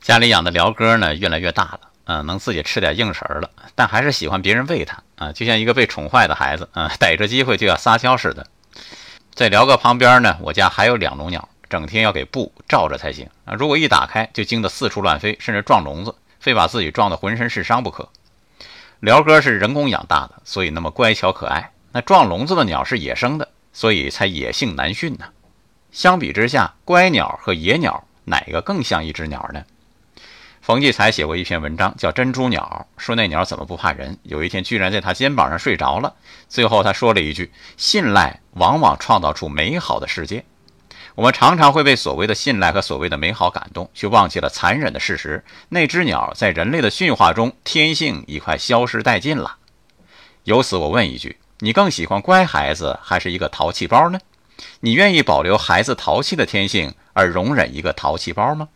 家里养的鹩哥呢，越来越大了，嗯，能自己吃点硬食儿了，但还是喜欢别人喂它啊，就像一个被宠坏的孩子啊，逮着机会就要撒娇似的。在鹩哥旁边呢，我家还有两笼鸟，整天要给布罩着才行啊，如果一打开就惊得四处乱飞，甚至撞笼子，非把自己撞得浑身是伤不可。鹩哥是人工养大的，所以那么乖巧可爱。那撞笼子的鸟是野生的，所以才野性难驯呢。相比之下，乖鸟和野鸟哪个更像一只鸟呢？冯骥才写过一篇文章，叫《珍珠鸟》，说那鸟怎么不怕人。有一天，居然在他肩膀上睡着了。最后，他说了一句：“信赖往往创造出美好的世界。”我们常常会被所谓的信赖和所谓的美好感动，却忘记了残忍的事实：那只鸟在人类的驯化中，天性已快消失殆尽了。由此，我问一句：你更喜欢乖孩子，还是一个淘气包呢？你愿意保留孩子淘气的天性，而容忍一个淘气包吗？